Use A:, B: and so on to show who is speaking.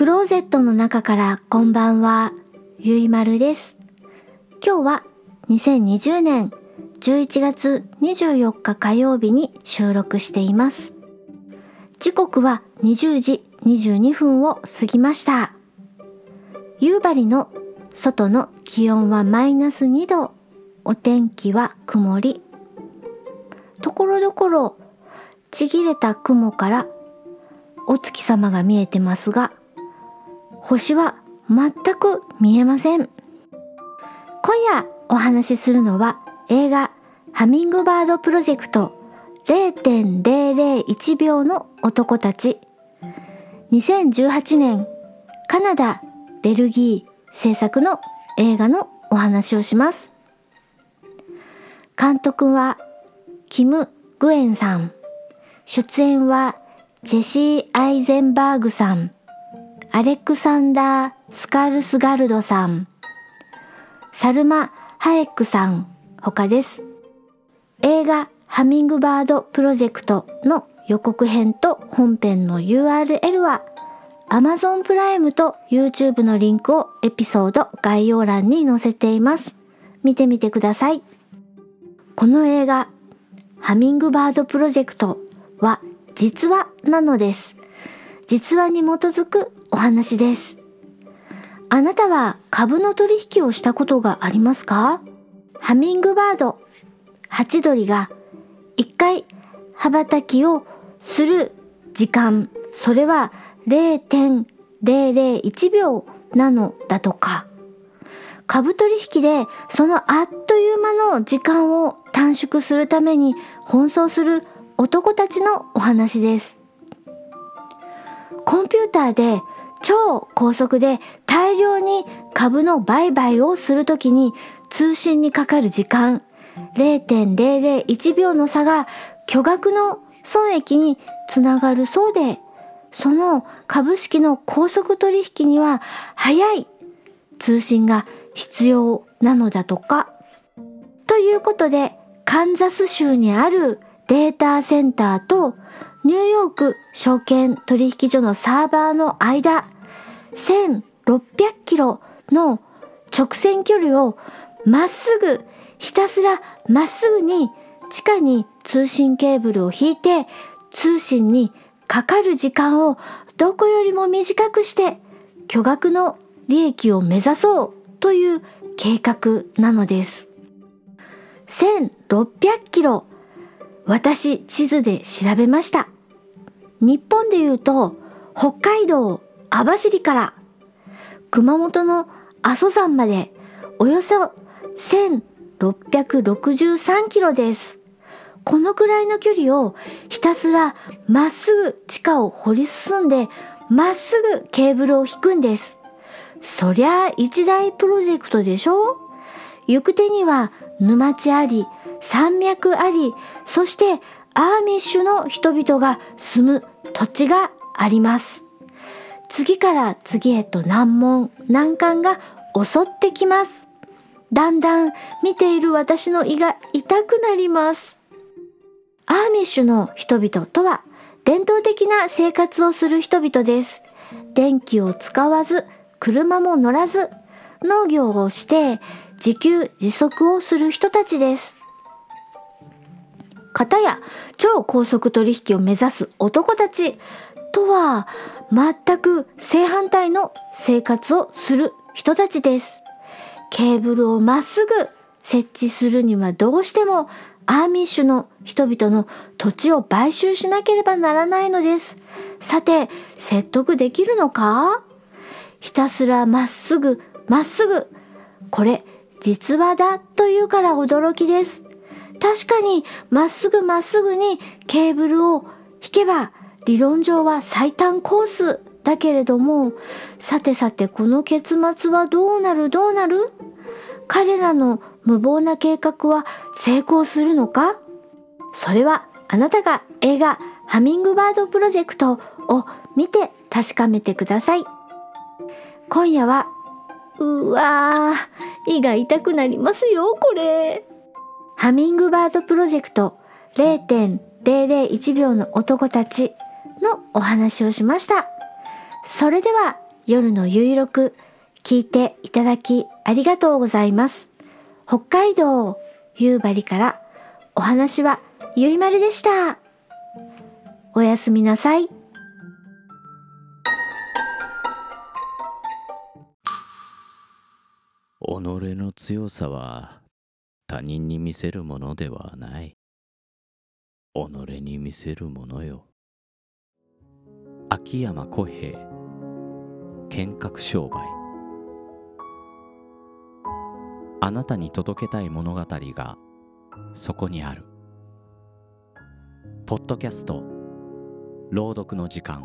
A: クローゼットの中からこんばんは、ゆいまるです。今日は2020年11月24日火曜日に収録しています。時刻は20時22分を過ぎました。夕張の外の気温はマイナス2度、お天気は曇り。ところどころちぎれた雲からお月様が見えてますが、星は全く見えません。今夜お話しするのは映画ハミングバードプロジェクト0.001秒の男たち2018年カナダ、ベルギー制作の映画のお話をします。監督はキム・グエンさん。出演はジェシー・アイゼンバーグさん。アレクサンダー・スカルスガルドさん。サルマ・ハエックさん他です。映画ハミングバードプロジェクトの予告編と本編の URL は Amazon プライムと YouTube のリンクをエピソード概要欄に載せています。見てみてください。この映画ハミングバードプロジェクトは実話なのです。実話に基づくお話です。あなたは株の取引をしたことがありますか？ハミングバード、ハチドリが一回羽ばたきをする時間、それは0.001秒なのだとか。株取引でそのあっという間の時間を短縮するために奔走する男たちのお話です。コンピューターで超高速で大量に株の売買をするときに通信にかかる時間0.001秒の差が巨額の損益につながるそうでその株式の高速取引には早い通信が必要なのだとか。ということでカンザス州にあるデータセンターとニューヨーク証券取引所のサーバーの間1600キロの直線距離をまっすぐひたすらまっすぐに地下に通信ケーブルを引いて通信にかかる時間をどこよりも短くして巨額の利益を目指そうという計画なのです。1600キロ私地図で調べました。日本で言うと北海道網走から熊本の阿蘇山までおよそ1663キロです。このくらいの距離をひたすらまっすぐ地下を掘り進んでまっすぐケーブルを引くんです。そりゃあ一大プロジェクトでしょ？行く手には沼地あり、山脈あり、そしてアーミッシュの人々が住む土地があります。次から次へと難問、難関が襲ってきます。だんだん見ている私の胃が痛くなります。アーミッシュの人々とは伝統的な生活をする人々です。電気を使わず、車も乗らず、農業をして自給自足をする人たちです。かたや超高速取引を目指す男たちとは全く正反対の生活をする人たちです。ケーブルをまっすぐ設置するにはどうしてもアーミッシュの人々の土地を買収しなければならないのです。さて、説得できるのか？ひたすらまっすぐまっすぐ。これ実話だというから驚きです。確かにまっすぐまっすぐにケーブルを引けば理論上は最短コースだけれどもさてさてこの結末はどうなる？どうなる？彼らの無謀な計画は成功するのか？それはあなたが映画ハミングバードプロジェクトを見て確かめてください。今夜はうわー胃が痛くなりますよこれ。ハミングバードプロジェクト0.001秒の男たち。のお話をしました。それでは夜のゆいろく聞いていただきありがとうございます。北海道夕張からお話はゆいまるでした。おやすみなさい。
B: 己の強さは他人に見せるものではない。己に見せるものよ。秋山小平。見学商売。あなたに届けたい物語がそこにある。ポッドキャスト。朗読の時間。